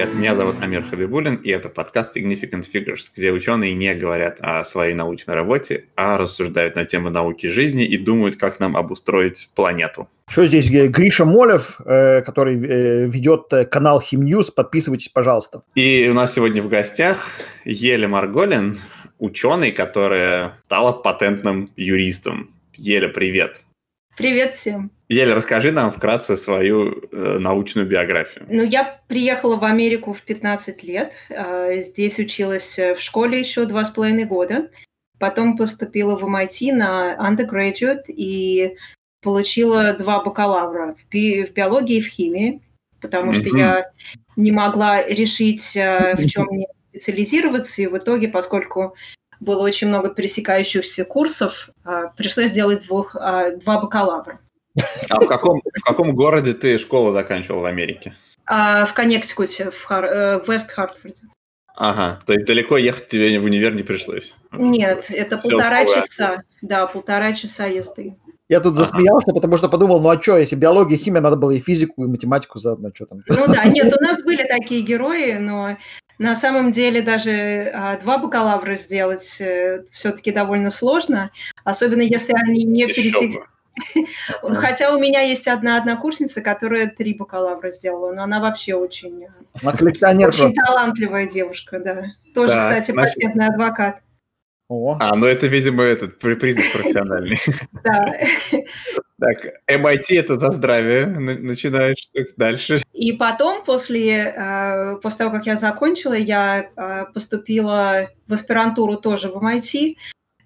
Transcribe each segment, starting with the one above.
Привет, меня зовут Амир Хабибулин, и это подкаст Significant Figures, где ученые не говорят о своей научной работе, а рассуждают на темы науки жизни и думают, как нам обустроить планету. Что здесь? Гриша Молев, э, который э, ведет э, канал Химньюз. Подписывайтесь, пожалуйста. И у нас сегодня в гостях Еля Марголин, ученый, которая стала патентным юристом. Еля, привет. Привет всем. Еля, расскажи нам вкратце свою э, научную биографию. Ну, я приехала в Америку в 15 лет. Э, здесь училась в школе еще два с половиной года. Потом поступила в MIT на undergraduate и получила два бакалавра в, би- в биологии и в химии, потому mm-hmm. что я не могла решить, э, в чем мне специализироваться. И в итоге, поскольку было очень много пересекающихся курсов, э, пришлось сделать двух, э, два бакалавра. А в каком, в каком городе ты школу заканчивал в Америке? А, в Коннектикуте, в, Хар... Э, в Вест-Хартфорде. Ага, то есть далеко ехать тебе в универ не пришлось? Нет, это Все полтора такое. часа. Да, полтора часа езды. Я тут засмеялся, потому что подумал, ну а что, если биология, химия, надо было и физику, и математику заодно, что там? Ну да, нет, у нас были такие герои, но на самом деле даже а, два бакалавра сделать э, все-таки довольно сложно, особенно если они не пересекаются Хотя у меня есть одна однокурсница, которая три бакалавра сделала, но она вообще очень, она коллекционер очень талантливая девушка, да. Тоже, да, кстати, значит... патентный адвокат. О. А, ну это, видимо, этот признак профессиональный. Да. Так, MIT это за здравие. Начинаешь дальше. И потом, после, э, после того, как я закончила, я э, поступила в аспирантуру тоже в MIT.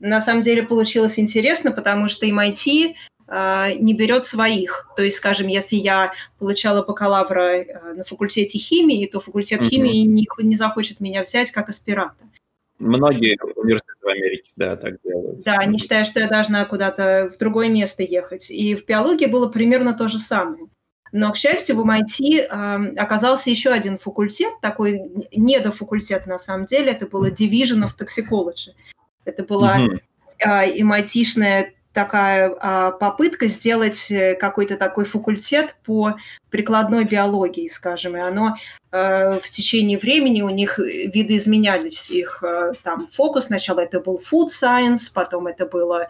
На самом деле получилось интересно, потому что MIT а, не берет своих. То есть, скажем, если я получала бакалавра э, на факультете химии, то факультет химии не, не захочет меня взять как аспиранта. Многие университеты в Америке, да, так делают. Да, они считают, что я должна куда-то в другое место ехать. И в биологии было примерно то же самое. Но, к счастью, в MIT э, оказался еще один факультет, такой недофакультет на самом деле, это было Division of Toxicology. Это была mm-hmm. э, MIT-шная такая а, попытка сделать э, какой-то такой факультет по прикладной биологии, скажем, и оно э, в течение времени у них видоизменялись их э, там фокус. Сначала это был food science, потом это было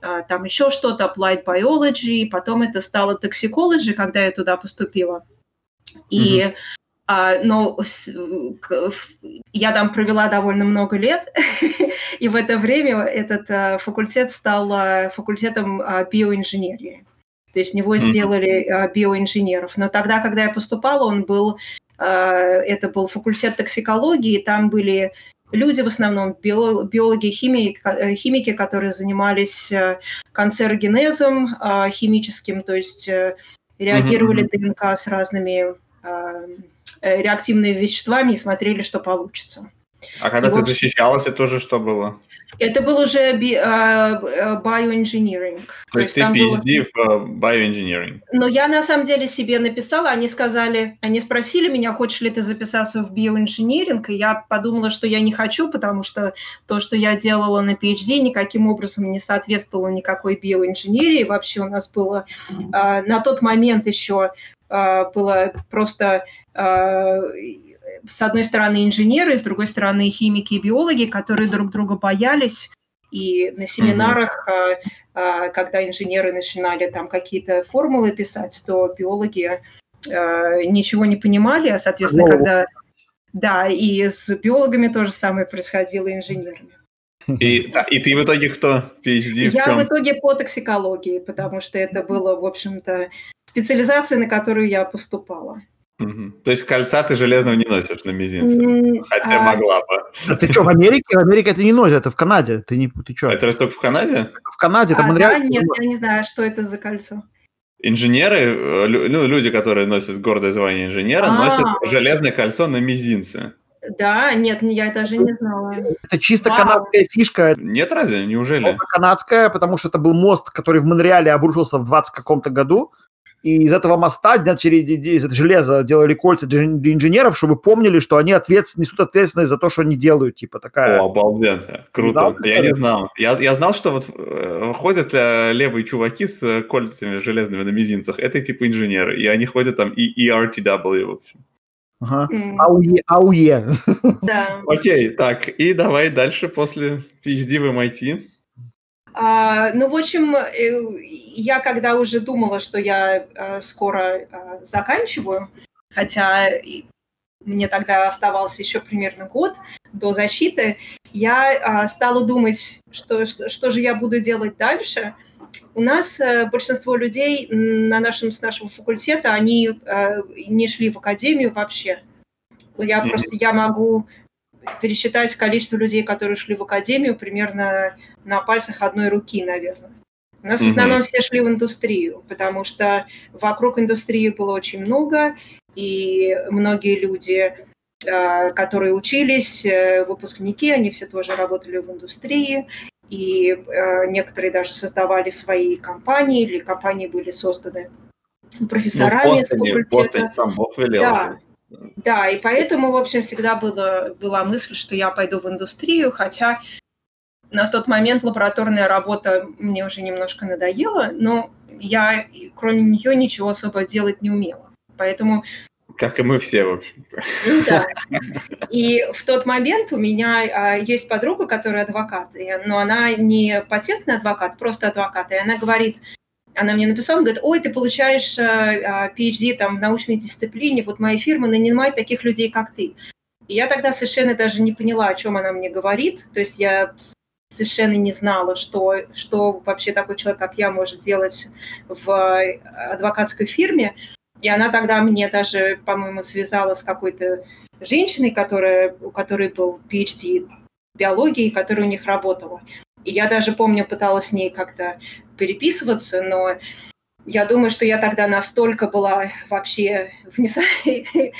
э, там еще что-то applied biology, потом это стало toxicology, когда я туда поступила. И mm-hmm. А, но я там провела довольно много лет, и в это время этот а, факультет стал а, факультетом биоинженерии. То есть него сделали биоинженеров. Но тогда, когда я поступала, он был, это был факультет токсикологии, и там были люди в основном, биологи, химии, э, химики, которые занимались э, канцерогенезом химическим, то есть э, реагировали mm-hmm. ДНК с разными реактивными веществами и смотрели, что получится. А когда и ты вот... защищалась, это тоже что было? Это был уже би, uh, bioengineering. То, То есть ты PhD было... в bioengineering? Но я на самом деле себе написала, они сказали, они спросили меня, хочешь ли ты записаться в биоинжиниринг, и я подумала, что я не хочу, потому что то, что я делала на PhD, никаким образом не соответствовало никакой биоинженерии. Вообще у нас было на тот момент еще было просто Э, с одной стороны инженеры, с другой стороны химики и биологи, которые друг друга боялись. И на семинарах, mm-hmm. когда инженеры начинали там какие-то формулы писать, то биологи ничего не понимали, а, соответственно, когда... Да, и с биологами то же самое происходило, и инженерами. И, да, и ты в итоге кто? PhD Я в, в итоге по токсикологии, потому что это было, в общем-то, специализация, на которую я поступала. Угу. То есть кольца ты железного не носишь на мизинце, mm, хотя а... могла бы. А ты что, в Америке? В Америке это не носят, это в Канаде. Ты не, ты что? Это только в Канаде? В Канаде, это а, Монреаль. Да, нет, я не знаю, что это за кольцо. Инженеры, э, ну, люди, которые носят гордое звание инженера, А-а-а. носят железное кольцо на мизинце. Да, нет, я даже не знала. Это чисто Вау. канадская фишка. Нет, разве? Неужели? Это канадская, потому что это был мост, который в Монреале обрушился в 20 каком-то году и из этого моста, через из этого железа делали кольца для инженеров, чтобы помнили, что они ответств, несут ответственность за то, что они делают, типа такая. О, обалденно, круто. Знал, я не знал. Я, я знал, что вот э, ходят э, левые чуваки с э, кольцами железными на мизинцах, это типа инженеры, и они ходят там и ERTW, в общем. Ага. Ауе, ауе. Да. Окей, так, и давай дальше после PhD в MIT. А, ну, в общем, э, я когда уже думала, что я а, скоро а, заканчиваю, хотя мне тогда оставался еще примерно год до защиты, я стала думать, что, что, что же я буду делать дальше. У нас э, большинство людей на нашем, с нашего факультета, они э, не шли в академию вообще. Я mm-hmm. просто, я могу пересчитать количество людей, которые шли в академию, примерно на пальцах одной руки, наверное. У нас mm-hmm. в основном все шли в индустрию, потому что вокруг индустрии было очень много, и многие люди, э, которые учились, э, выпускники, они все тоже работали в индустрии, и э, некоторые даже создавали свои компании, или компании были созданы профессорами ну, в Бостоне, с факультета. Сам Бог велел. Да, да, и поэтому, в общем, всегда была, была мысль, что я пойду в индустрию, хотя на тот момент лабораторная работа мне уже немножко надоела, но я, кроме нее, ничего особо делать не умела. Поэтому... Как и мы все, в общем-то. Ну да. И в тот момент у меня а, есть подруга, которая адвокат, но она не патентный адвокат, просто адвокат. И она говорит, она мне написала, говорит, ой, ты получаешь э, PhD там, в научной дисциплине, вот моя фирма нанимает таких людей, как ты. И я тогда совершенно даже не поняла, о чем она мне говорит, то есть я совершенно не знала, что, что вообще такой человек, как я, может делать в адвокатской фирме. И она тогда мне даже, по-моему, связала с какой-то женщиной, которая, у которой был PhD биологии, которая у них работала. И я даже помню, пыталась с ней как-то переписываться, но я думаю, что я тогда настолько была вообще в, несо...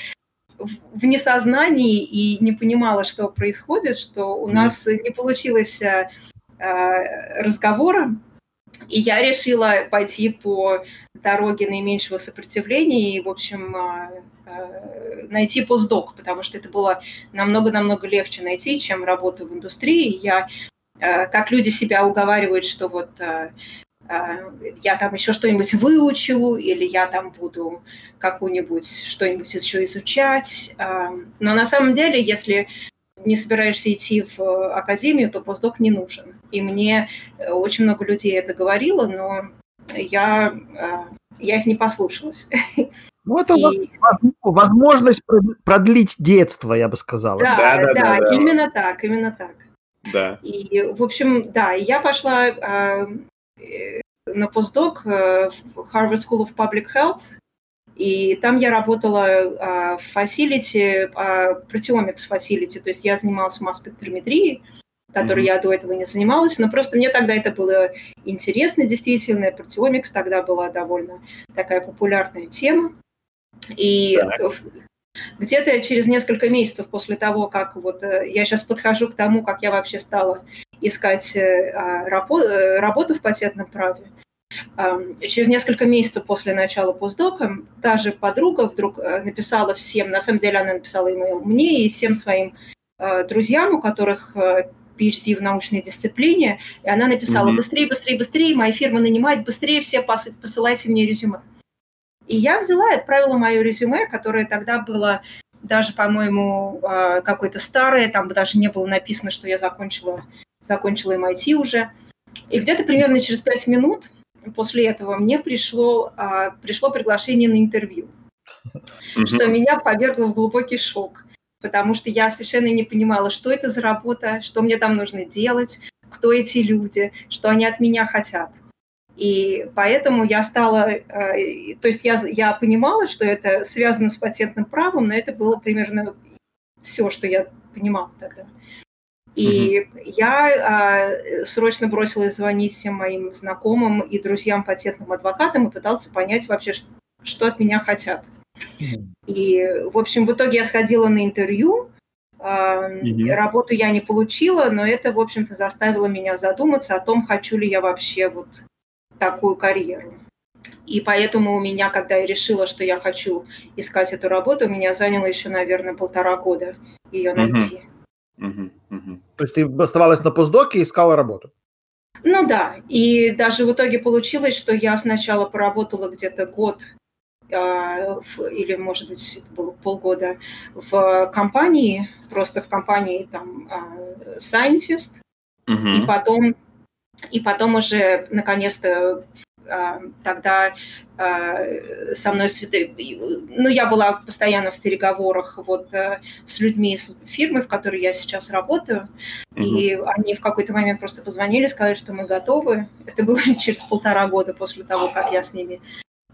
в несознании и не понимала, что происходит, что у нас не получилось а, а, разговора, и я решила пойти по дороге наименьшего сопротивления и, в общем, а, найти постдок, потому что это было намного-намного легче найти, чем работу в индустрии. Я как люди себя уговаривают, что вот а, я там еще что-нибудь выучу, или я там буду какую-нибудь что-нибудь еще изучать. Но на самом деле, если не собираешься идти в академию, то постдок не нужен. И мне э, очень много людей это говорило, но я, я их не послушалась. Ну, это и... возможность продлить детство, я бы сказала. Да, да, да, да, да, именно так, именно так. Да. И, в общем, да, я пошла Э, на постдок э, в Harvard School of Public Health, и там я работала а, в facility, proteomics facility, то есть я занималась масс-спектрометрией, которой mm-hmm. я до этого не занималась, но просто мне тогда это было интересно, действительно, протеомикс тогда была довольно такая популярная тема. И где-то через несколько месяцев после того, как вот э, я сейчас подхожу к тому, как я вообще стала искать э, а, э, работу в патентном праве. Через несколько месяцев после начала постдока та же подруга вдруг написала всем, на самом деле она написала имейл мне и всем своим друзьям, у которых PhD в научной дисциплине, и она написала mm-hmm. быстрее, быстрее, быстрее, моя фирма нанимает, быстрее все посылайте мне резюме. И я взяла и отправила мое резюме, которое тогда было даже, по-моему, какое-то старое, там даже не было написано, что я закончила закончила MIT уже. И где-то примерно через пять минут после этого мне пришло, а, пришло приглашение на интервью, что меня повергло в глубокий шок, потому что я совершенно не понимала, что это за работа, что мне там нужно делать, кто эти люди, что они от меня хотят. И поэтому я стала, э, то есть я, я понимала, что это связано с патентным правом, но это было примерно все, что я понимала тогда. И угу. я а, срочно бросилась звонить всем моим знакомым и друзьям патентным адвокатам и пытался понять вообще, что, что от меня хотят. И, в общем, в итоге я сходила на интервью, а, угу. работу я не получила, но это, в общем-то, заставило меня задуматься о том, хочу ли я вообще вот такую карьеру. И поэтому у меня, когда я решила, что я хочу искать эту работу, у меня заняло еще, наверное, полтора года ее найти. Угу. Угу, угу. То есть ты оставалась на постдоке и искала работу? Ну да, и даже в итоге получилось, что я сначала поработала где-то год или, может быть, это было полгода в компании, просто в компании там scientist, uh-huh. и потом и потом уже наконец-то а, тогда а, со мной, ну, я была постоянно в переговорах вот э, с людьми из фирмы, в которой я сейчас работаю, mm-hmm. и они в какой-то момент просто позвонили, сказали, что мы готовы. Это было через полтора года после того, как я с ними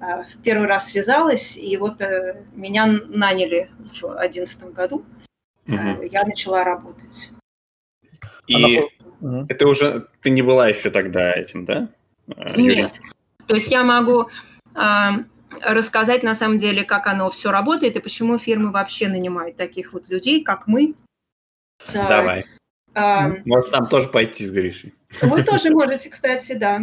а, в первый раз связалась, и вот э, меня наняли в одиннадцатом году, mm-hmm. я начала работать. И это уже ты не была еще тогда этим, да? Нет. То есть я могу э, рассказать на самом деле, как оно все работает и почему фирмы вообще нанимают таких вот людей, как мы. Давай. Э, Может, нам тоже пойти с Гришей. Вы тоже можете, кстати, да.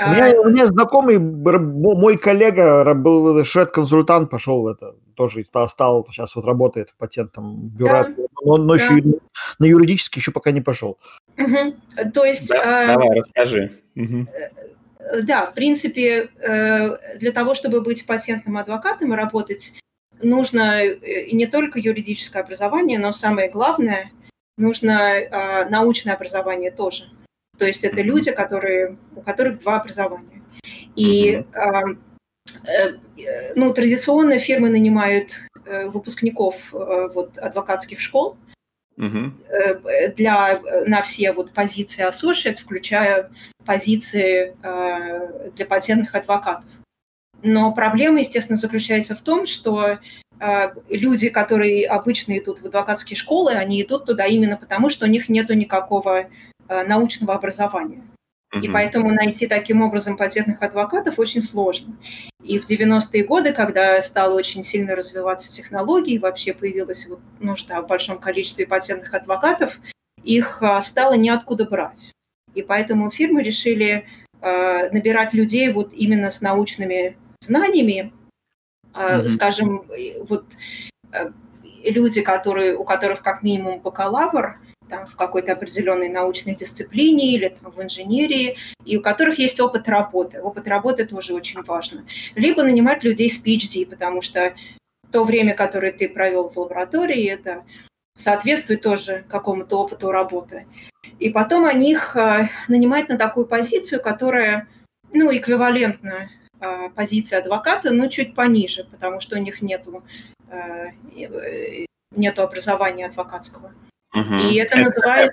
У меня, у меня знакомый, мой коллега был шред-консультант, пошел это, тоже стал, стал, сейчас вот работает в патентном бюро, да. но, но да. еще на юридический еще пока не пошел. Угу. То есть... Да, э, давай, расскажи. Угу. Да, в принципе, э, для того, чтобы быть патентным адвокатом и работать, нужно э, не только юридическое образование, но самое главное, нужно э, научное образование тоже. То есть это люди, которые, у которых два образования. И ну, традиционно фирмы нанимают выпускников вот, адвокатских школ, угу. для, на все вот позиции associate, включая позиции э, для патентных адвокатов. Но проблема, естественно, заключается в том, что э, люди, которые обычно идут в адвокатские школы, они идут туда именно потому, что у них нет никакого научного образования. Mm-hmm. И поэтому найти таким образом патентных адвокатов очень сложно. И в 90-е годы, когда стала очень сильно развиваться технология, и вообще появилась вот нужда в большом количестве патентных адвокатов, их стало неоткуда брать. И поэтому фирмы решили э, набирать людей вот именно с научными знаниями, э, mm-hmm. скажем, вот э, люди, которые, у которых как минимум бакалавр, там, в какой-то определенной научной дисциплине или там, в инженерии, и у которых есть опыт работы. Опыт работы тоже очень важно. Либо нанимать людей с PhD, потому что то время, которое ты провел в лаборатории, это соответствует тоже какому-то опыту работы. И потом они их а, нанимать на такую позицию, которая ну, эквивалентна а, позиции адвоката, но чуть пониже, потому что у них нету, а, нету образования адвокатского. Угу. И это, это называется...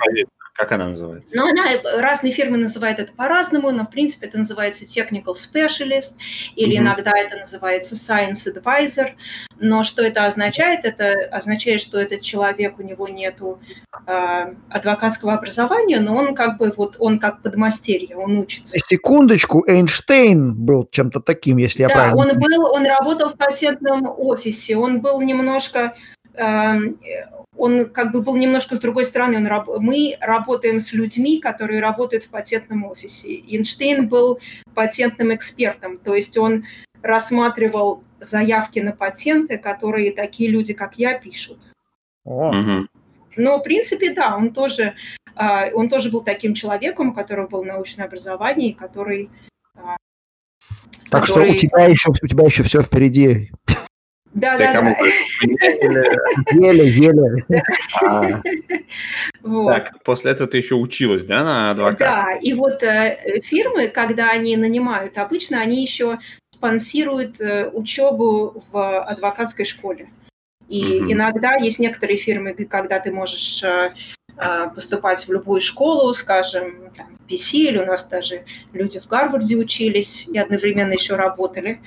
Как она называется? Ну, она, разные фирмы называют это по-разному, но, в принципе, это называется technical specialist, или mm-hmm. иногда это называется science advisor. Но что это означает? Это означает, что этот человек, у него нету э, адвокатского образования, но он как бы вот, он как подмастерье, он учится. Секундочку, Эйнштейн был чем-то таким, если я да, правильно он был, он работал в патентном офисе, он был немножко он как бы был немножко с другой стороны. Он, мы работаем с людьми, которые работают в патентном офисе. Эйнштейн был патентным экспертом, то есть он рассматривал заявки на патенты, которые такие люди, как я, пишут. Но, в принципе, да, он тоже, а, он тоже был таким человеком, у которого было научное образование, который... А, так который... что у тебя еще, у тебя еще все впереди. Да, да, да. Еле, еле. А. Так, после этого ты еще училась, да, на адвоката? Да, и вот э, фирмы, когда они нанимают, обычно они еще спонсируют э, учебу в адвокатской школе. И иногда есть некоторые фирмы, когда ты можешь э, поступать в любую школу, скажем, там, PC, или у нас даже люди в Гарварде учились и одновременно еще работали.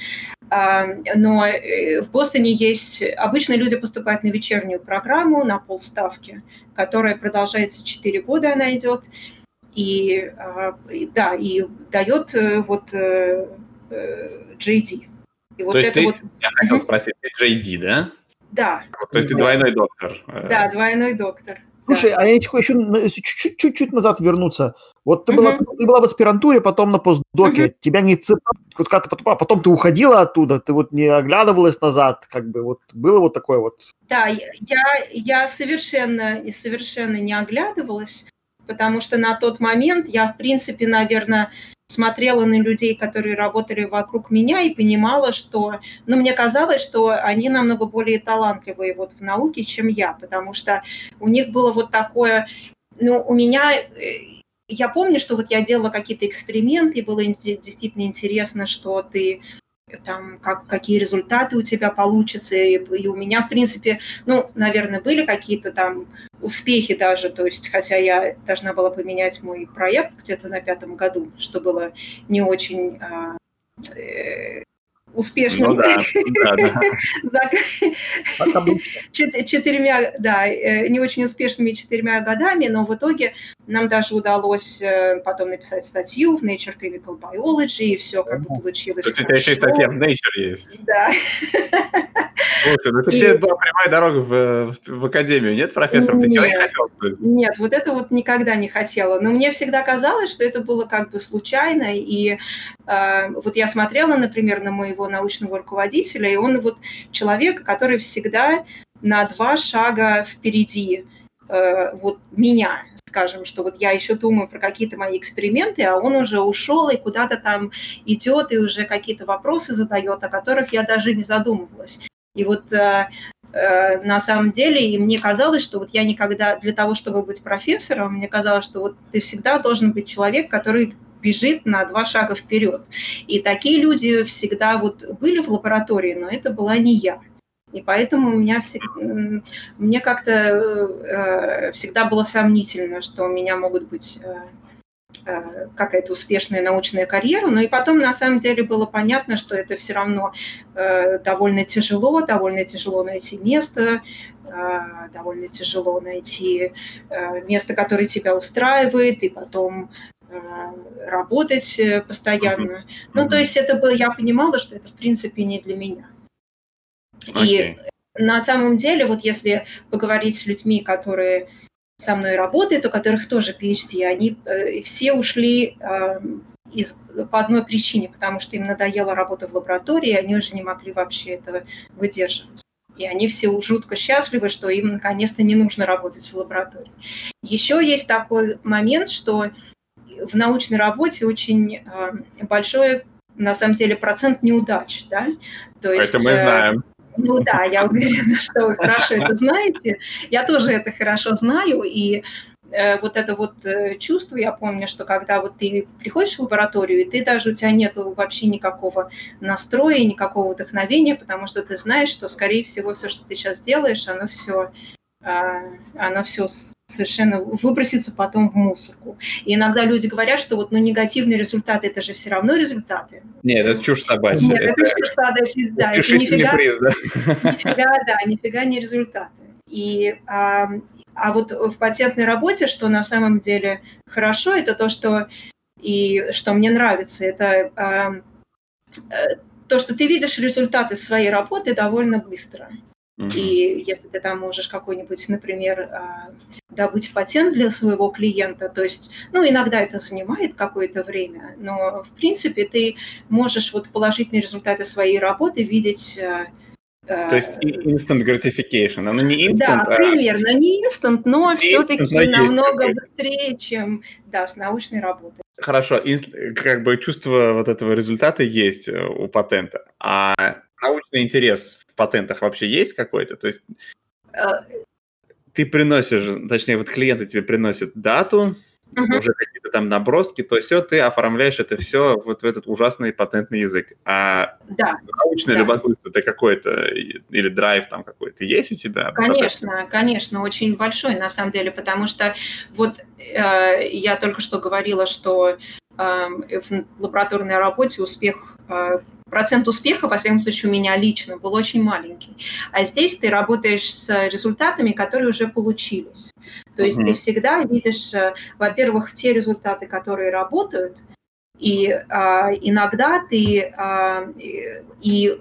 Но э, в Бостоне есть... Обычно люди поступают на вечернюю программу на полставки, которая продолжается 4 года, она идет. И да, и дает э, вот э, JD. И вот То есть ты, вот... я хотел спросить, ты JD, да? Да. То есть ты двойной доктор. Да, двойной доктор. Слушай, а я еще чуть-чуть назад вернуться. Вот ты, была, ты была в аспирантуре, потом на постдоке, тебя не цепали, вот ты потом, а потом ты уходила оттуда, ты вот не оглядывалась назад, как бы вот было вот такое вот. Да, я, я совершенно, совершенно не оглядывалась, потому что на тот момент я, в принципе, наверное, смотрела на людей, которые работали вокруг меня, и понимала, что, ну, мне казалось, что они намного более талантливые вот в науке, чем я, потому что у них было вот такое, ну, у меня, э, я помню, что вот я делала какие-то эксперименты, и было действительно интересно, что ты там, как, какие результаты у тебя получатся. И, и у меня, в принципе, ну, наверное, были какие-то там успехи даже, то есть, хотя я должна была поменять мой проект где-то на пятом году, что было не очень а, э, успешным. Ну, да, да, да. четырьмя, да, э, не очень успешными четырьмя годами, но в итоге нам даже удалось э, потом написать статью в Nature Chemical Biology, и все как бы получилось. То есть у тебя еще статья в Nature есть. Да. Слушай, ну это и... была прямая дорога в, в академию, нет, профессор? Ты нет, не хотел? Нет, вот это вот никогда не хотела. Но мне всегда казалось, что это было как бы случайно, и э, вот я смотрела, например, на моего научного руководителя, и он вот человек, который всегда на два шага впереди э, вот меня, скажем, что вот я еще думаю про какие-то мои эксперименты, а он уже ушел и куда-то там идет и уже какие-то вопросы задает, о которых я даже не задумывалась. И вот э, э, на самом деле, и мне казалось, что вот я никогда для того, чтобы быть профессором, мне казалось, что вот ты всегда должен быть человек, который бежит на два шага вперед. И такие люди всегда вот были в лаборатории, но это была не я. И поэтому у меня всегда, мне как-то э, всегда было сомнительно, что у меня могут быть э, э, какая-то успешная научная карьера, но и потом на самом деле было понятно, что это все равно довольно тяжело, довольно тяжело найти место, довольно тяжело найти место, которое тебя устраивает, и потом работать постоянно. Mm-hmm. Ну, то есть это было, я понимала, что это в принципе не для меня. Okay. И на самом деле, вот если поговорить с людьми, которые со мной работают, у которых тоже PhD, они э, все ушли э, из, по одной причине, потому что им надоела работа в лаборатории, и они уже не могли вообще этого выдерживать. И они все жутко счастливы, что им наконец-то не нужно работать в лаборатории. Еще есть такой момент, что в научной работе очень э, большой, на самом деле, процент неудач, да? То есть, это мы э, знаем. Ну да, я уверена, что вы хорошо это знаете. Я тоже это хорошо знаю, и э, вот это вот чувство, я помню, что когда вот ты приходишь в лабораторию, и ты даже, у тебя нет вообще никакого настроя, никакого вдохновения, потому что ты знаешь, что, скорее всего, все, что ты сейчас делаешь, оно все, а, оно все совершенно выбросится потом в мусорку. И иногда люди говорят, что вот ну, негативные результаты – это же все равно результаты. Нет, это чушь собачья. Нет, это, это чушь собачья, да. Это нифига, приз, да? нифига, да, нифига не результаты. И, а, а вот в патентной работе, что на самом деле хорошо, это то, что и что мне нравится, это а, то, что ты видишь результаты своей работы довольно быстро. И если ты там можешь какой-нибудь, например, а, добыть патент для своего клиента, то есть, ну, иногда это занимает какое-то время, но, в принципе, ты можешь вот положительные результаты своей работы видеть а, то есть а, instant gratification, оно не instant, Да, а... примерно, не instant, но все-таки намного быстрее, чем, да, с научной работой. Хорошо, как бы чувство вот этого результата есть э, у патента, а научный интерес патентах вообще есть какой-то? То есть а, ты приносишь, точнее, вот клиенты тебе приносят дату, uh-huh. уже какие-то там наброски, то все, ты оформляешь это все вот в этот ужасный патентный язык. А да. научное да. любопытство это какой-то или драйв там какой-то есть у тебя? Конечно, патент? конечно, очень большой на самом деле, потому что вот э, я только что говорила, что э, в лабораторной работе успех э, процент успеха, во всяком случае, у меня лично был очень маленький. А здесь ты работаешь с результатами, которые уже получились. То есть mm-hmm. ты всегда видишь, э, во-первых, те результаты, которые работают, и а, иногда ты а, и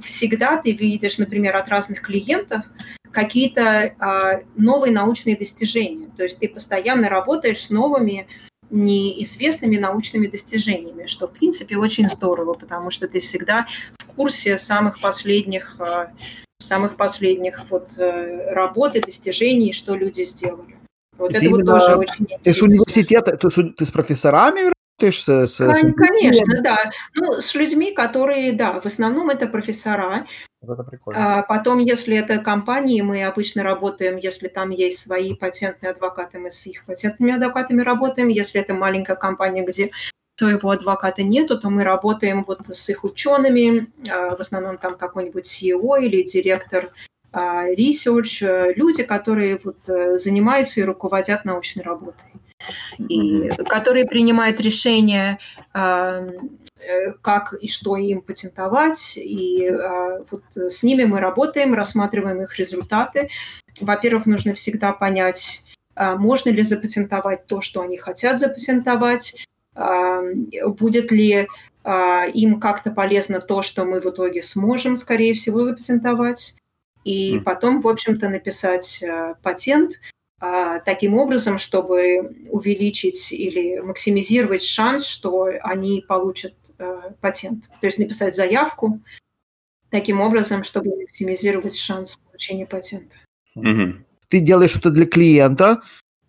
всегда ты видишь, например, от разных клиентов какие-то а, новые научные достижения. То есть ты постоянно работаешь с новыми неизвестными научными достижениями, что, в принципе, очень здорово, потому что ты всегда в курсе самых последних, э, самых последних вот э, работ и достижений, что люди сделали. Вот это, это вот тоже очень интересно. Ты с университета, ты с, ты с профессорами с, с, с... Конечно, да. Ну, с людьми, которые, да, в основном это профессора. Это прикольно. А потом, если это компании, мы обычно работаем, если там есть свои патентные адвокаты, мы с их патентными адвокатами работаем. Если это маленькая компания, где своего адвоката нету, то мы работаем вот с их учеными, а, в основном там какой-нибудь CEO или директор а, research, э, люди, которые вот э, занимаются и руководят научной работой, и которые принимают решения, а, э, как и что им патентовать, и вот с ними мы работаем, рассматриваем их результаты. Во-первых, нужно всегда понять, можно ли запатентовать то, что они хотят запатентовать, будет ли им как-то полезно то, что мы в итоге сможем, скорее всего, запатентовать. И потом, в общем-то, написать патент а, таким образом, чтобы увеличить или максимизировать шанс, что они получат э, патент. То есть написать заявку таким образом, чтобы максимизировать шанс получения патента. Ты делаешь что-то для клиента,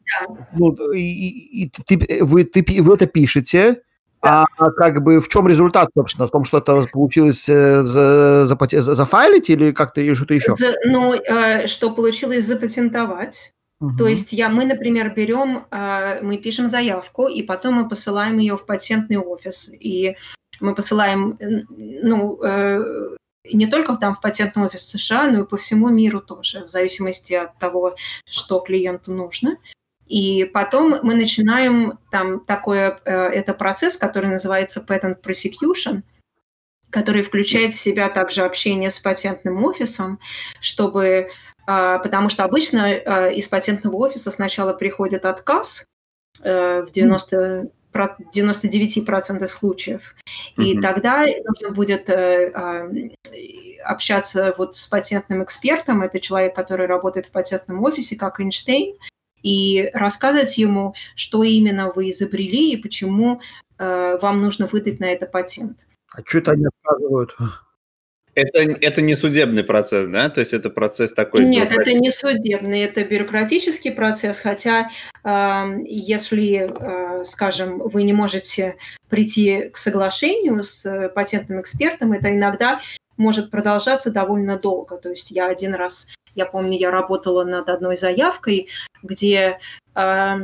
да. ну, и, и, ты, вы, ты, вы это пишете, а как бы в чем результат, собственно? В том, что это получилось э, за, за, за, зафайлить или как-то что-то еще? За, ну, э, что получилось запатентовать. То есть я, мы, например, берем, э, мы пишем заявку, и потом мы посылаем ее в патентный офис. И мы посылаем, ну, э, не только там в патентный офис США, но и по всему миру тоже, в зависимости от того, что клиенту нужно. И потом мы начинаем там такой, э, это процесс, который называется patent prosecution, который включает в себя также общение с патентным офисом, чтобы, а, потому что обычно э, из патентного офиса сначала приходит отказ э, в 90 99% случаев. И mm-hmm. тогда нужно будет а, общаться вот с патентным экспертом, это человек, который работает в патентном офисе, как Эйнштейн, и рассказывать ему, что именно вы изобрели и почему э, вам нужно выдать на это патент. А что это они отказывают? Это, это не судебный процесс, да? То есть это процесс такой... Нет, это не судебный, это бюрократический процесс, хотя э, если, э, скажем, вы не можете прийти к соглашению с патентным экспертом, это иногда может продолжаться довольно долго. То есть я один раз я помню, я работала над одной заявкой, где э,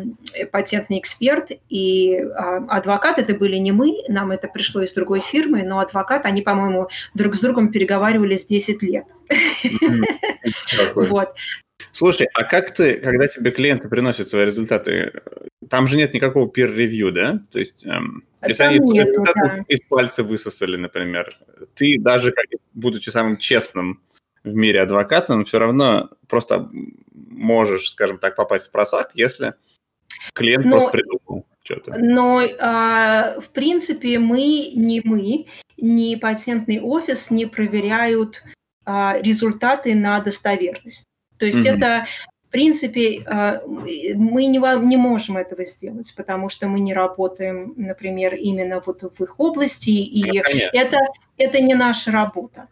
патентный эксперт и э, адвокат, это были не мы, нам это пришло из другой фирмы, но адвокат, они, по-моему, друг с другом переговаривались 10 лет. Вот. Слушай, а как ты, когда тебе клиенты приносят свои результаты, там же нет никакого peer-review, да? То есть, эм, если они нету, да. из пальца высосали, например, ты даже, как, будучи самым честным в мире адвоката, но все равно просто можешь, скажем так, попасть в просак, если клиент но, просто придумал что-то. Но, э, в принципе, мы, не мы, не патентный офис не проверяют э, результаты на достоверность. То есть mm-hmm. это в принципе, мы не, не можем этого сделать, потому что мы не работаем, например, именно вот в их области, и ну, это, это не наша работа.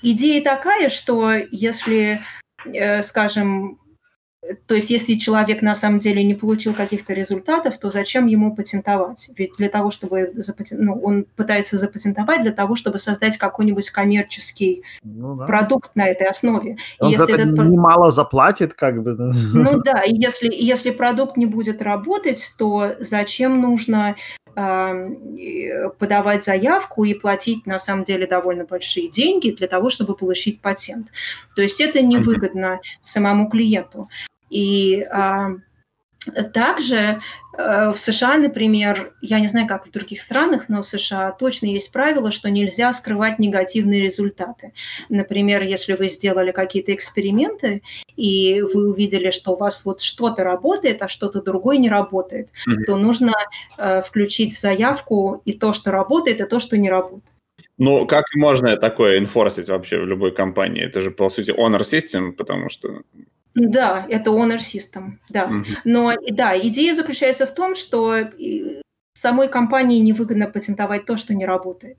Идея такая, что если, э, скажем, то есть если человек на самом деле не получил каких-то результатов, то зачем ему патентовать? Ведь для того, чтобы запатен... ну, он пытается запатентовать для того, чтобы создать какой-нибудь коммерческий ну, да. продукт на этой основе. Он и если этот... немало заплатит, как бы. Ну да, и если, если продукт не будет работать, то зачем нужно подавать заявку и платить на самом деле довольно большие деньги для того, чтобы получить патент. То есть это невыгодно самому клиенту. И также э, в США, например, я не знаю, как в других странах, но в США точно есть правило, что нельзя скрывать негативные результаты. Например, если вы сделали какие-то эксперименты, и вы увидели, что у вас вот что-то работает, а что-то другое не работает, mm-hmm. то нужно э, включить в заявку и то, что работает, и то, что не работает. Ну, как можно такое инфорсить вообще в любой компании? Это же, по сути, honor system, потому что да, это honor system, да. Mm-hmm. Но да, идея заключается в том, что самой компании невыгодно патентовать то, что не работает.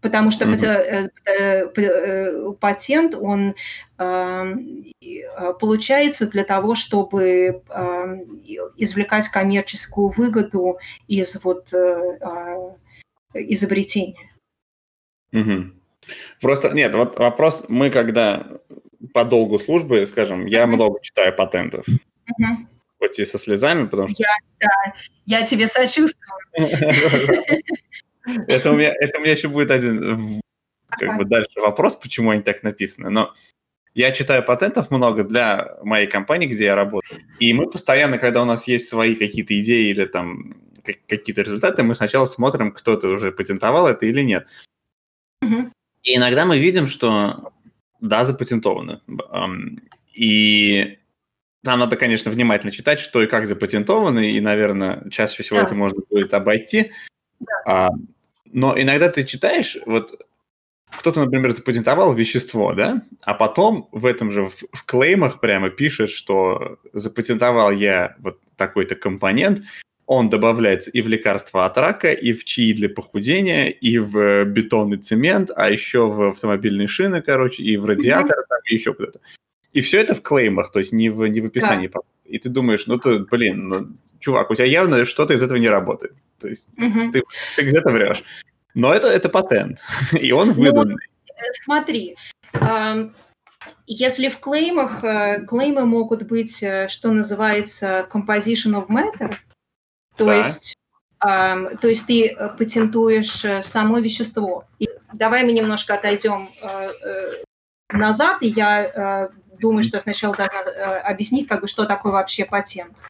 потому что mm-hmm. патент, он эм, получается для того, чтобы эм, извлекать коммерческую выгоду из вот изобретения. Угу. Просто нет, вот вопрос, мы когда по долгу службы, скажем, я много читаю патентов. Угу. Хоть и со слезами, потому что... Я, да, я тебе сочувствую. Это у меня, это у меня еще будет один как бы дальше вопрос, почему они так написаны. Но я читаю патентов много для моей компании, где я работаю. И мы постоянно, когда у нас есть свои какие-то идеи или там какие-то результаты, мы сначала смотрим, кто-то уже патентовал это или нет. И иногда мы видим, что да, запатентовано. И там надо, конечно, внимательно читать, что и как запатентовано, и, наверное, чаще всего да. это можно будет обойти. Да. А, но иногда ты читаешь, вот кто-то, например, запатентовал вещество, да, а потом в этом же, в, в клеймах прямо пишет, что запатентовал я вот такой-то компонент, он добавляется и в лекарства от рака, и в чаи для похудения, и в бетонный цемент, а еще в автомобильные шины, короче, и в радиатор, mm-hmm. там, и еще куда-то. И все это в клеймах, то есть не в, не в описании. Да. И ты думаешь, ну ты, блин, ну, чувак, у тебя явно что-то из этого не работает. То есть mm-hmm. ты, ты где-то врешь. Но это, это патент, и он ну выданный. Ну, смотри, если в клеймах, э, клеймы могут быть, э, что называется, composition of matter, то да. есть, то есть ты э, патентуешь э, само вещество. И давай мы немножко отойдем э, назад, и я думаю, что сначала должна объяснить, как бы, что такое вообще патент.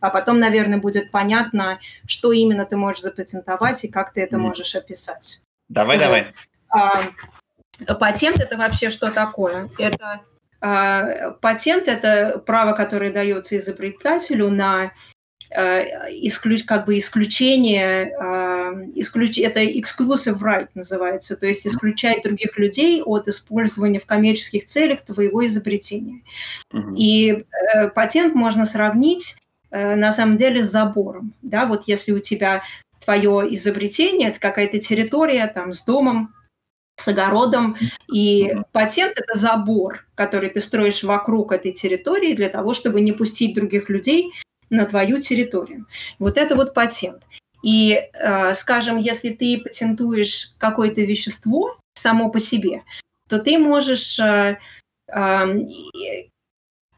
А потом, наверное, будет понятно, что именно ты можешь запатентовать и как ты это можешь описать. Давай, давай. Патент это вообще что такое? Это патент это право, которое дается изобретателю на исключ, как бы исключение, э, исключ, это exclusive right называется, то есть исключать других людей от использования в коммерческих целях твоего изобретения. Mm-hmm. И э, патент можно сравнить на самом деле с забором. Да? Вот если у тебя твое изобретение, это какая-то территория там с домом, с огородом. И патент – это забор, который ты строишь вокруг этой территории для того, чтобы не пустить других людей на твою территорию. Вот это вот патент. И, э, скажем, если ты патентуешь какое-то вещество само по себе, то ты можешь э, эм,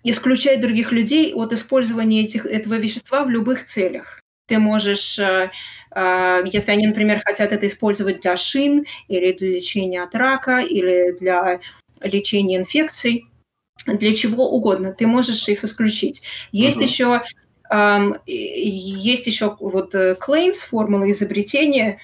исключать других людей от использования этих, этого вещества в любых целях. Ты можешь, э, если они, например, хотят это использовать для шин или для лечения от рака или для лечения инфекций, для чего угодно, ты можешь их исключить. Есть uh-huh. еще есть еще вот э, claims, формула изобретения,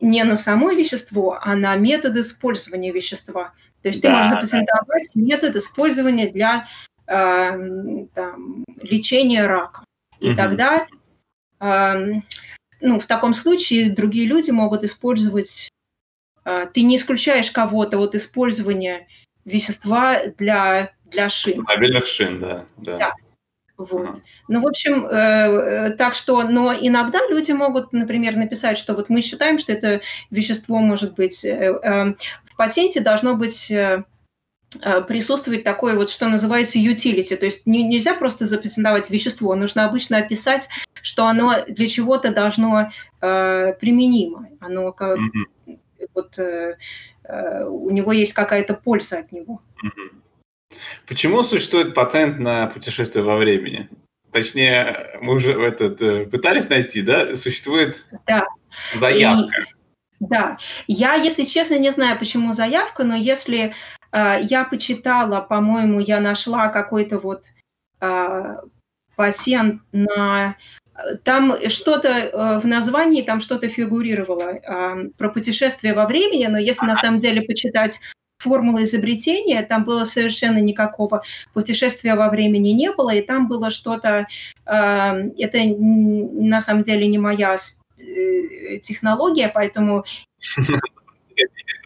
не на само вещество, а на метод использования вещества. То есть да, ты можешь запатентовать да. метод использования для э, там, лечения рака. И угу. тогда, э, ну, в таком случае другие люди могут использовать... Э, ты не исключаешь кого-то от использования вещества для, для шин. Автомобильных шин, да. да. да. Вот. Ну, в общем, э, э, так что, но иногда люди могут, например, написать, что вот мы считаем, что это вещество может быть, э, э, в патенте должно быть э, э присутствовать такое вот, что называется utility, то есть не, нельзя просто запатентовать вещество, нужно обычно описать, что оно для чего-то должно э, применимо, оно как, mm-hmm. вот э, э, у него есть какая-то польза от него. Mm-hmm. Почему существует патент на путешествие во времени? Точнее, мы уже этот, э, пытались найти, да? Существует да. заявка. И, да. Я, если честно, не знаю, почему заявка, но если э, я почитала, по-моему, я нашла какой-то вот э, патент на там что-то э, в названии, там что-то фигурировало э, про путешествие во времени, но если на самом деле почитать формулы изобретения, там было совершенно никакого путешествия во времени не было, и там было что-то, э, это на самом деле не моя э, технология, поэтому...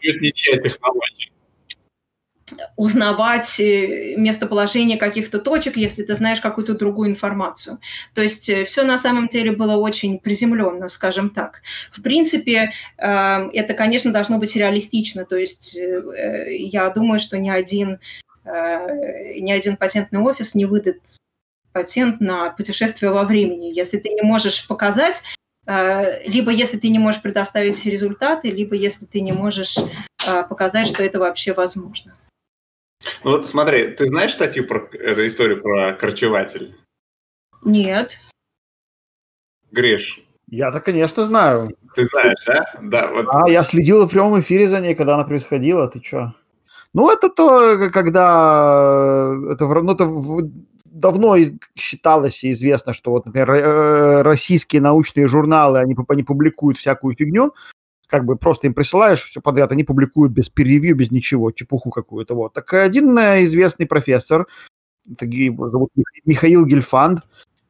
Это ничья технология. Узнавать э, местоположение каких-то точек, если ты знаешь какую-то другую информацию. То есть э, все на самом деле было очень приземленно, скажем так. В принципе, э, это, конечно, должно быть реалистично. То есть я думаю, что ни один, ни один патентный офис не выдаст патент на путешествие во времени. Если ты не можешь показать, либо если ты не можешь предоставить результаты, либо если ты не можешь показать, что это вообще возможно. Ну вот смотри, ты знаешь статью про эту историю про корчеватель? Нет. Гриш. Я-то, конечно, знаю. Ты знаешь, да? Да, вот. А, я следил в прямом эфире за ней, когда она происходила. Ты что? Ну, это то, когда... Это, ну, это давно считалось и известно, что вот, например, э, российские научные журналы, они, они публикуют всякую фигню, как бы просто им присылаешь все подряд, они публикуют без перевью, без ничего, чепуху какую-то. Вот. Так один э, известный профессор, его зовут Михаил Гельфанд,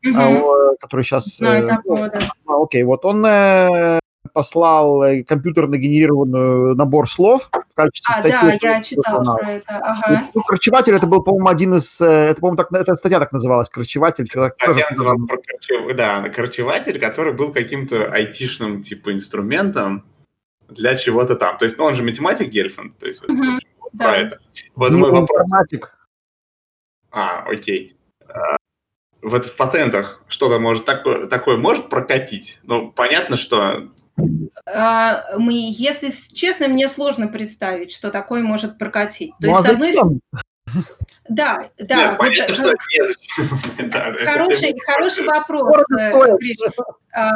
угу. который сейчас... Знаю э, такого, да. А, окей, вот он э, послал компьютерно генерированную набор слов в качестве а, статьи. да, я читала про это. Ага. Ну, корчеватель это был, по-моему, один из... Это, по-моему, так, эта статья так называлась, корчеватель. Человек, статья называлась про корчев... Да, корчеватель, который был каким-то айтишным типа инструментом, для чего-то там. То есть, ну, он же математик Гельфанд, то есть, вот, mm-hmm. про да. это. Вот мой вопрос. Математик. А, окей. А, вот в патентах что-то может такое, такое может прокатить? Ну, понятно, что а, мы, если честно, мне сложно представить, что такое может прокатить. То ну, есть, а с одной стороны, да, да. Нет, вот, понятно, что хороший, хороший вопрос. А,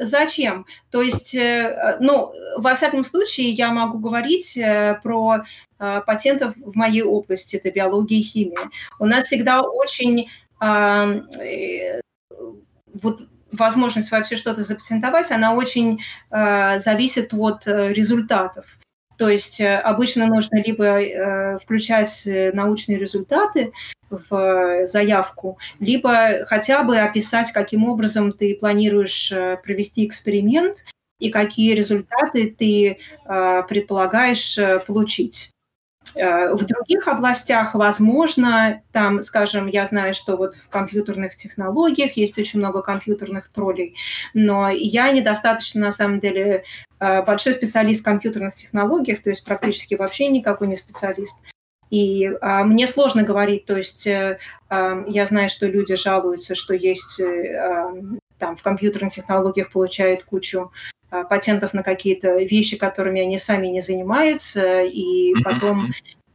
зачем? То есть, э, ну, во всяком случае, я могу говорить э, про а, патентов в моей области, это биология и химия. У нас всегда очень а, э, вот возможность вообще что-то запатентовать, она очень зависит от результатов. То есть э, обычно нужно либо э, включать э, научные результаты в заявку, либо хотя бы описать, каким образом ты планируешь провести эксперимент и какие результаты ты предполагаешь получить. Э, в других областях, возможно, там, скажем, я знаю, что вот в компьютерных технологиях есть очень много компьютерных троллей, но я недостаточно, на самом деле, э, большой специалист в компьютерных технологиях, то есть практически вообще никакой не специалист. И а, мне сложно говорить, то есть а, я знаю, что люди жалуются, что есть а, там в компьютерных технологиях получают кучу патентов на какие-то вещи, которыми они сами не занимаются, и потом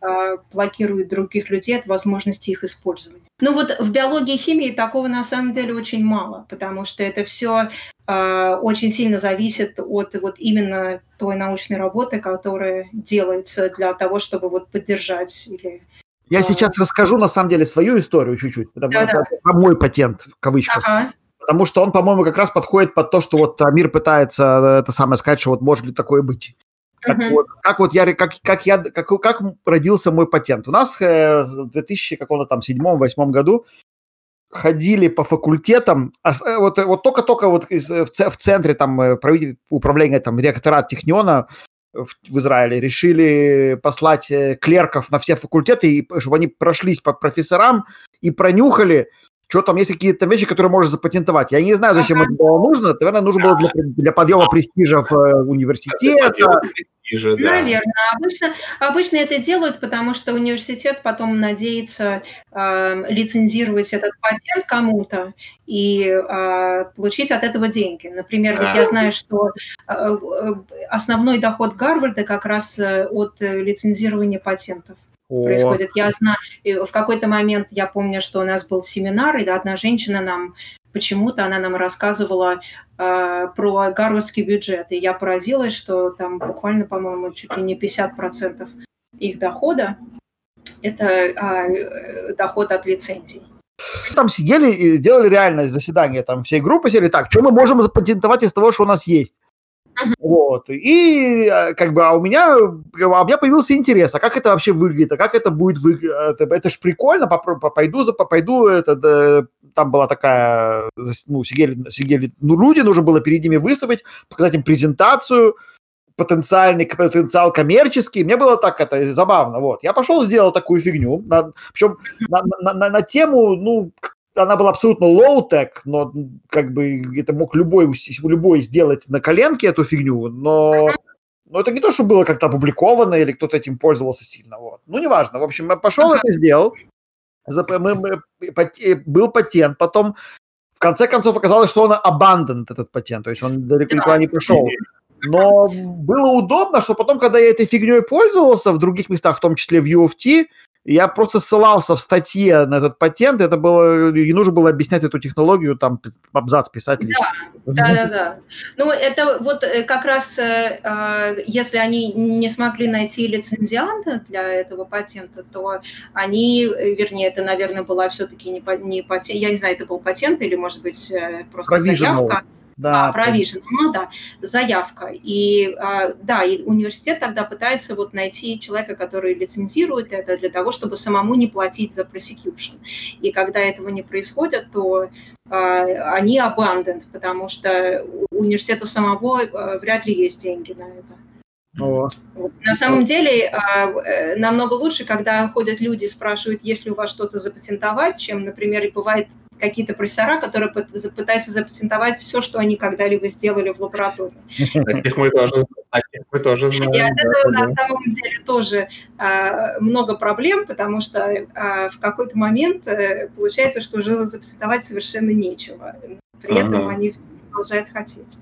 а, блокируют других людей от возможности их использования. Ну вот в биологии и химии такого на самом деле очень мало, потому что это все э, очень сильно зависит от вот именно той научной работы, которая делается для того, чтобы вот поддержать или я сейчас расскажу, на самом деле, свою историю чуть-чуть, потому что это мой патент, в кавычках. Ага. Потому что он, по-моему, как раз подходит под то, что вот Амир пытается э, это самое сказать, что вот может ли такое быть. Как, uh-huh. вот, как вот я, как, как я, как, как родился мой патент. У нас э, в 2000 каком-то там седьмом-восьмом году ходили по факультетам, а, вот, вот только-только вот из, в, в центре там управления там ректорат Техниона в, в Израиле решили послать клерков на все факультеты, и, чтобы они прошлись по профессорам и пронюхали, что там есть какие-то вещи, которые можно запатентовать. Я не знаю, зачем ага. это было нужно. Наверное, нужно было для, для подъема престижа в э, университета. Престижа, да. Наверное. Обычно, обычно это делают, потому что университет потом надеется э, лицензировать этот патент кому-то и э, получить от этого деньги. Например, вот я знаю, что э, э основной доход Гарварда как раз э, от лицензирования патентов происходит. Я знаю, в какой-то момент я помню, что у нас был семинар, и одна женщина нам почему-то она нам рассказывала э, про гарвардский бюджет, и я поразилась, что там буквально, по-моему, чуть ли не 50% их дохода это э, доход от лицензий. Там сидели и сделали реальное заседание, там всей группы сели так, что мы можем запатентовать из того, что у нас есть. Вот. И э, как бы, а у меня, а у меня появился интерес, а как это вообще выглядит, а как это будет выглядеть, это, это ж прикольно, пойду, за, пойду, это, да, там была такая, ну, сидели, сидели, ну, люди, нужно было перед ними выступить, показать им презентацию, потенциальный потенциал коммерческий. Мне было так это забавно. Вот. Я пошел, сделал такую фигню. На, причем на, на, на, на тему, ну, она была абсолютно low-tech, но как бы это мог любой, любой сделать на коленке эту фигню, но, но это не то, что было как-то опубликовано или кто-то этим пользовался сильно. Вот. Ну, неважно. В общем, я пошел это сделал. Мы, мы, был патент, потом в конце концов оказалось, что он abandoned, этот патент, то есть он далеко никуда не пошел. Но было удобно, что потом, когда я этой фигней пользовался в других местах, в том числе в UFT, я просто ссылался в статье на этот патент, это было, не нужно было объяснять эту технологию, там абзац писать. Да, да, да, да. Ну, это вот э, как раз, э, а, если они не смогли найти лицензианта для этого патента, то они, вернее, это, наверное, была все-таки не, не патент, я не знаю, это был патент или, может быть, э, просто Provisional. заявка. Да, а, Provision, ну да, заявка. И а, да, и университет тогда пытается вот найти человека, который лицензирует это для того, чтобы самому не платить за prosecution. И когда этого не происходит, то а, они abandoned, потому что у университета самого а, вряд ли есть деньги на это. О. На самом деле э, намного лучше, когда ходят люди и спрашивают, есть ли у вас что-то запатентовать, чем, например, и бывает какие-то профессора, которые пытаются запатентовать все, что они когда-либо сделали в лаборатории. Таких мы тоже, мы тоже знаем. И от этого на самом деле тоже а, много проблем, потому что а, в какой-то момент э, получается, что уже запатентовать совершенно нечего. При этом они продолжают хотеть.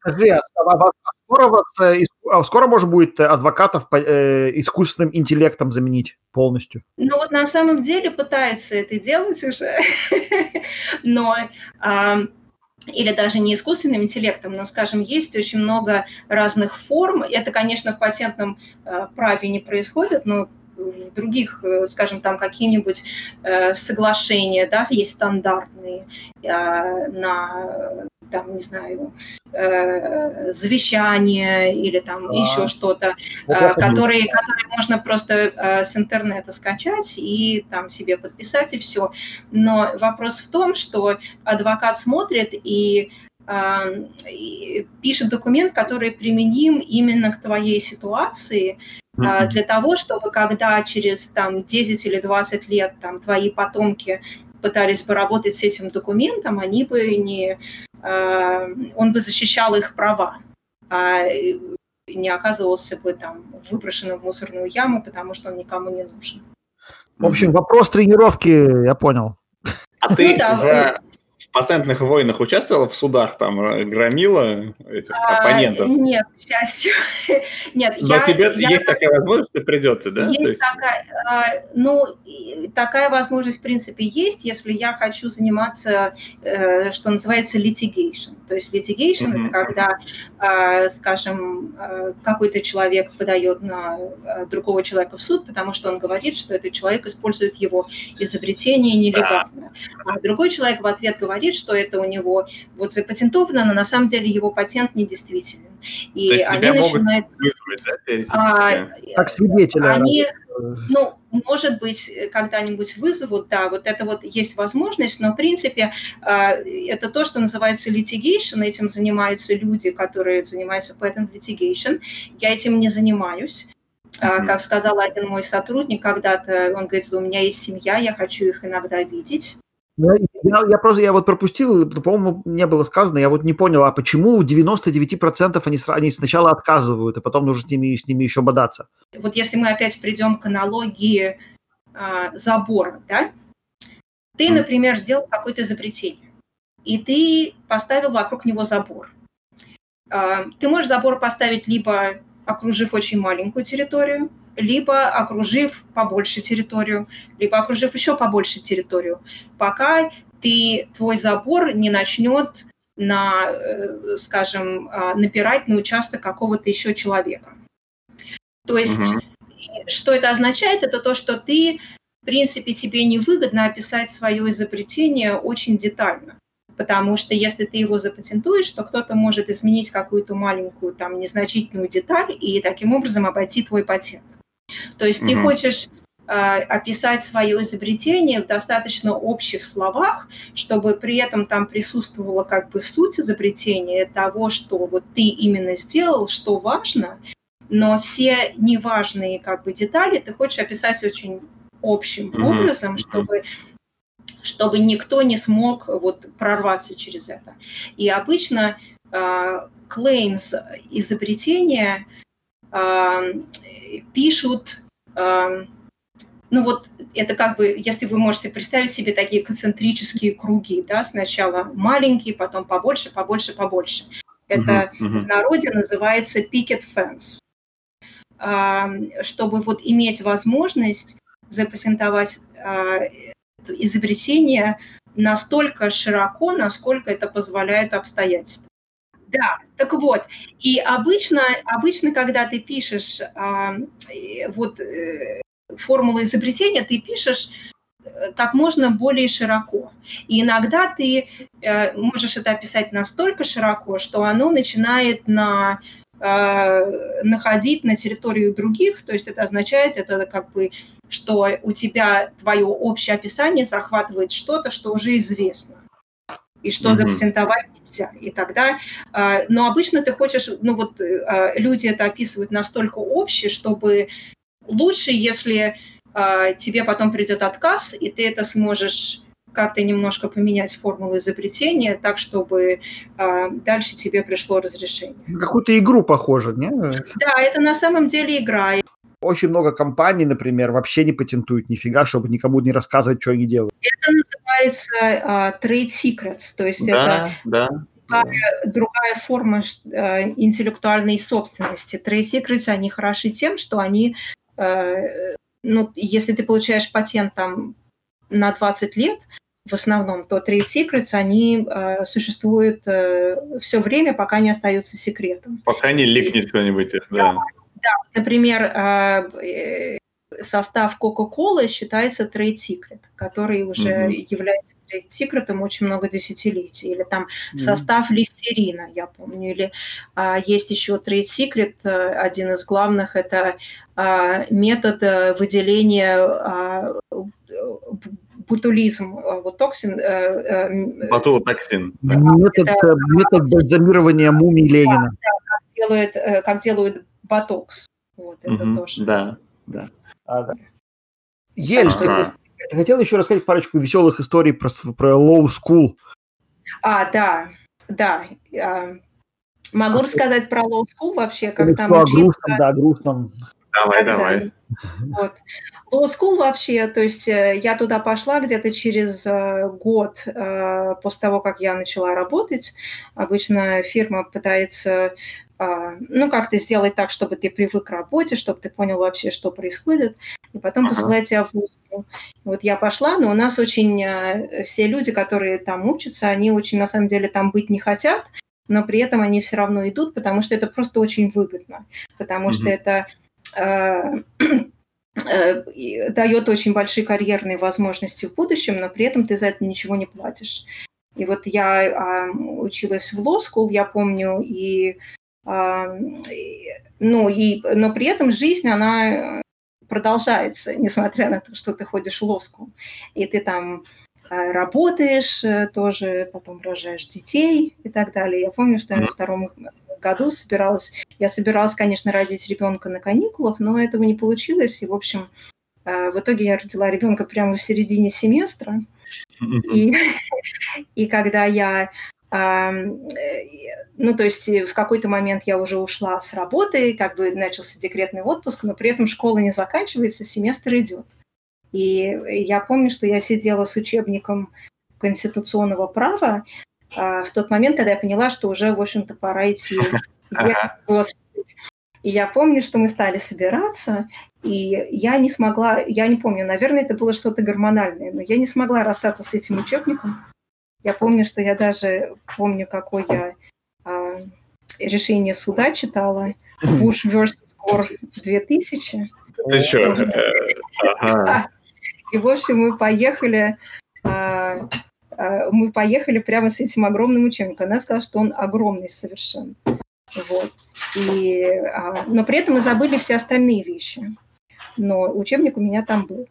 Скажи, а, а скоро, вас, э, а скоро может будет адвокатов э, искусственным интеллектом заменить полностью? Ну вот на самом деле пытаются это делать уже, но или даже не искусственным интеллектом, но, скажем, есть очень много разных форм. Это, конечно, в патентном э, праве не происходит, но в других, скажем, там какие-нибудь соглашения, да, есть стандартные на там, не знаю, э, завещание или там а, еще что-то, э, которые, которые можно просто э, с интернета скачать и там себе подписать и все. Но вопрос в том, что адвокат смотрит и пишет документ, который применим именно к твоей ситуации, для того, чтобы когда через там, 10 или 20 лет там, твои потомки пытались поработать с этим документом, они бы не, э, он бы защищал их права, а не оказывался бы там выброшенным в мусорную яму, потому что он никому не нужен. В общем, вопрос тренировки, я понял. А ты ну, да, в в патентных войнах участвовала в судах, там э, громила этих а, оппонентов? Нет, к счастью. нет, Но я, тебе я, есть такая возможность, что придется, да? Есть, есть... Такая, а, ну, такая возможность, в принципе, есть, если я хочу заниматься, э, что называется, litigation. То есть litigation mm-hmm. – это когда, а, скажем, а, какой-то человек подает на другого человека в суд, потому что он говорит, что этот человек использует его изобретение нелегально. Да. А другой человек в ответ говорит, говорит, что это у него вот запатентовано, но на самом деле его патент недействителен. И То есть они тебя начинают... могут вызвать, да, теоретически? А, как свидетеля. Они, ну, может быть, когда-нибудь вызовут, да, вот это вот есть возможность, но, в принципе, а, это то, что называется litigation, этим занимаются люди, которые занимаются patent litigation. Я этим не занимаюсь. Mm-hmm. Как сказал один мой сотрудник когда-то, он говорит, у меня есть семья, я хочу их иногда видеть. Я, я, я просто, я вот пропустил, по-моему, не было сказано, я вот не понял, а почему 99% они, они сначала отказывают, а потом нужно с ними, с ними еще бодаться? Вот если мы опять придем к аналогии а, забора, да? Ты, например, сделал какое-то изобретение, и ты поставил вокруг него забор. А, ты можешь забор поставить либо окружив очень маленькую территорию, либо окружив побольше территорию, либо окружив еще побольше территорию, пока ты, твой забор не начнет на, э, скажем, а, напирать на участок какого-то еще человека. То есть, угу. что это означает? Это то, что ты, в принципе, тебе невыгодно описать свое изобретение очень детально. Потому что если ты его запатентуешь, то кто-то может изменить какую-то маленькую, там, незначительную деталь и таким образом обойти твой патент. То есть mm-hmm. ты хочешь описать свое изобретение в достаточно общих словах, чтобы при этом там присутствовала как бы суть изобретения того, что вот ты именно сделал, что важно, но все неважные как бы детали ты хочешь описать очень общим mm-hmm. образом, чтобы чтобы никто не смог вот прорваться через это. И обычно э, claims изобретения э, пишут, э, ну вот это как бы, если вы можете представить себе такие концентрические круги, да, сначала маленькие, потом побольше, побольше, побольше. Это uh-huh, uh-huh. в народе называется picket fence. Э, чтобы вот иметь возможность запатентовать э, изобретение настолько широко, насколько это позволяют обстоятельства. Да, так вот, и обычно, обычно когда ты пишешь а, вот э, формулу изобретения, ты пишешь э, как можно более широко. И иногда ты э, можешь это описать настолько широко, что оно начинает на Э, находить на территорию других, то есть это означает, это как бы, что у тебя твое общее описание захватывает что-то, что уже известно, и что mm-hmm. запатентовать нельзя. И тогда, э, но обычно ты хочешь, ну вот э, люди это описывают настолько обще, чтобы лучше, если тебе потом придет отказ, и ты это сможешь как-то немножко поменять формулу изобретения так, чтобы э, дальше тебе пришло разрешение. Какую-то игру похоже, не? Да, это на самом деле игра. Очень много компаний, например, вообще не патентуют нифига, чтобы никому не рассказывать, что они делают. Это называется uh, trade secrets, то есть да, это да. Другая, другая форма uh, интеллектуальной собственности. Trade secrets, они хороши тем, что они, ну, если ты получаешь патент там на 20 лет, в основном, то Trade Secrets, они э, существуют э, все время, пока не остаются секретом. Пока не ликнет кто-нибудь их, да. да. Да, например, э, состав Coca-Cola считается Trade Secret, который уже mm-hmm. является Trade Secret очень много десятилетий. Или там mm-hmm. состав листерина, я помню. Или а, есть еще Trade Secret, э, один из главных, это а, метод э, выделения а, ботулизм, э, вот токсин. Э, э, Ботулотоксин. Да. Метод, это, метод бальзамирования мумий Ленина. Да, как, делают, как делают ботокс. Вот, это угу, тоже. Да, да. А, да. Ель, ты хотел еще рассказать парочку веселых историй про, про low school? А, да, да. Могу а рассказать про low school вообще, как там учиться. О грустном, да, грустном. Давай, давай. Вот. Law School вообще, то есть э, я туда пошла где-то через э, год э, после того, как я начала работать. Обычно фирма пытается ну, как-то сделать так, чтобы ты привык к работе, чтобы ты понял вообще, что происходит, и потом uh-huh. посылать тебя в вуз. Вот я пошла, но у нас очень все люди, которые там учатся, они очень, на самом деле, там быть не хотят, но при этом они все равно идут, потому что это просто очень выгодно, потому uh-huh. что это Э, э, дает очень большие карьерные возможности в будущем, но при этом ты за это ничего не платишь. И вот я а, училась в School, я помню, и, а, ну, и, но при этом жизнь, она продолжается, несмотря на то, что ты ходишь в School. И ты там а, работаешь тоже, потом рожаешь детей и так далее. Я помню, что я на втором году собиралась, я собиралась, конечно, родить ребенка на каникулах, но этого не получилось, и, в общем, э, в итоге я родила ребенка прямо в середине семестра, и, и когда я ну, то есть в какой-то момент я уже ушла с работы, как бы начался декретный отпуск, но при этом школа не заканчивается, семестр идет. И я помню, что я сидела с учебником конституционного права, а, в тот момент, когда я поняла, что уже, в общем-то, пора идти. И я помню, что мы стали собираться, и я не смогла, я не помню, наверное, это было что-то гормональное, но я не смогла расстаться с этим учебником. Я помню, что я даже помню, какое я а, решение суда читала. Bush versus Gore 2000. Ты что? И, в общем, мы поехали а, а, мы поехали прямо с этим огромным учебником. Она сказала, что он огромный совершенно. Вот. И, а, но при этом мы забыли все остальные вещи. но учебник у меня там был.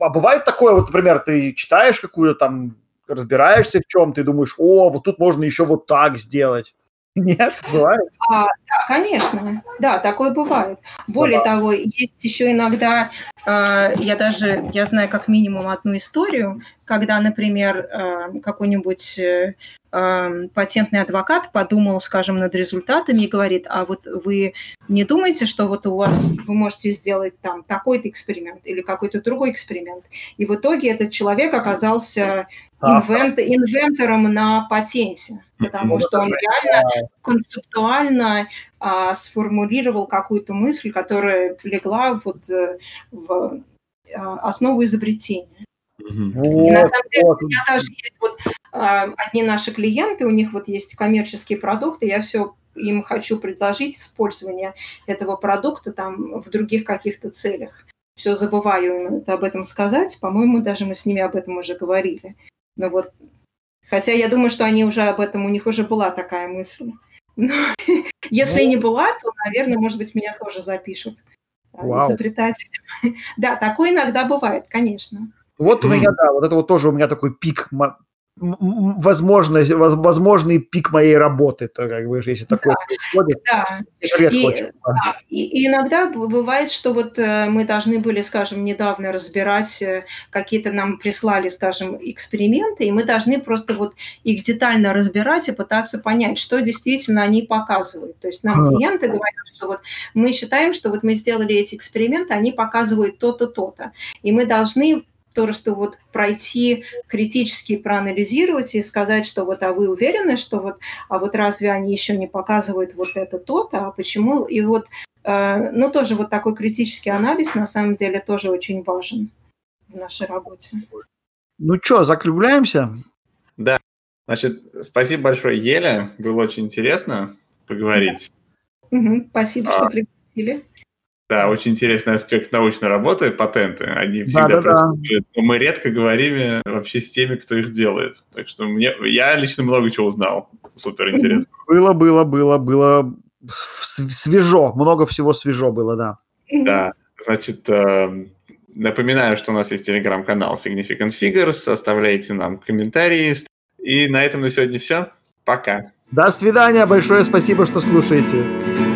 А бывает такое, вот, например, ты читаешь какую-то там, разбираешься в чем, ты думаешь, о, вот тут можно еще вот так сделать. Нет, бывает? А, да, конечно, да, такое бывает. Более да. того, есть еще иногда, э, я даже, я знаю как минимум одну историю, когда, например, э, какой-нибудь э, э, патентный адвокат подумал, скажем, над результатами и говорит, а вот вы не думаете, что вот у вас вы можете сделать там такой-то эксперимент или какой-то другой эксперимент? И в итоге этот человек оказался инвент, инвентором на патенте, потому что он реально концептуально а, сформулировал какую-то мысль, которая легла вот э, в а, основу изобретения. Вот, и на самом деле вот. у меня даже есть вот а, одни наши клиенты, у них вот есть коммерческие продукты, я все им хочу предложить использование этого продукта там в других каких-то целях. Все забываю им об этом сказать. По-моему, даже мы с ними об этом уже говорили. Но вот, хотя я думаю, что они уже об этом, у них уже была такая мысль. Но, если ну, не была, то, наверное, может быть, меня тоже запишут а, вау. изобретателем. Да, такое иногда бывает, конечно. Вот у меня, да, вот это вот тоже у меня такой пик возможность, возможный пик моей работы, то как бы, если такое да, происходит, да. и, очень, да. И, и иногда бывает, что вот э, мы должны были, скажем, недавно разбирать э, какие-то нам прислали, скажем, эксперименты, и мы должны просто вот их детально разбирать и пытаться понять, что действительно они показывают. То есть нам клиенты говорят, что вот мы считаем, что вот мы сделали эти эксперименты, они показывают то-то, то-то, и мы должны то, что вот пройти критически проанализировать и сказать, что вот, а вы уверены, что вот, а вот разве они еще не показывают вот это то-то, а почему? И вот, э, ну, тоже вот такой критический анализ на самом деле тоже очень важен в нашей работе. Ну что, закругляемся? Да. Значит, спасибо большое, Еля. Было очень интересно поговорить. Да. Угу, спасибо, а... что пригласили. Да, очень интересный аспект научной работы, патенты. Они всегда да, да, присутствуют, да. но мы редко говорим вообще с теми, кто их делает. Так что мне, я лично много чего узнал. Супер интересно. Было, было, было, было свежо. Много всего свежо было, да. Да, значит, э, напоминаю, что у нас есть телеграм-канал Significant Figures. Оставляйте нам комментарии. И на этом на сегодня все. Пока. До свидания. Большое спасибо, что слушаете.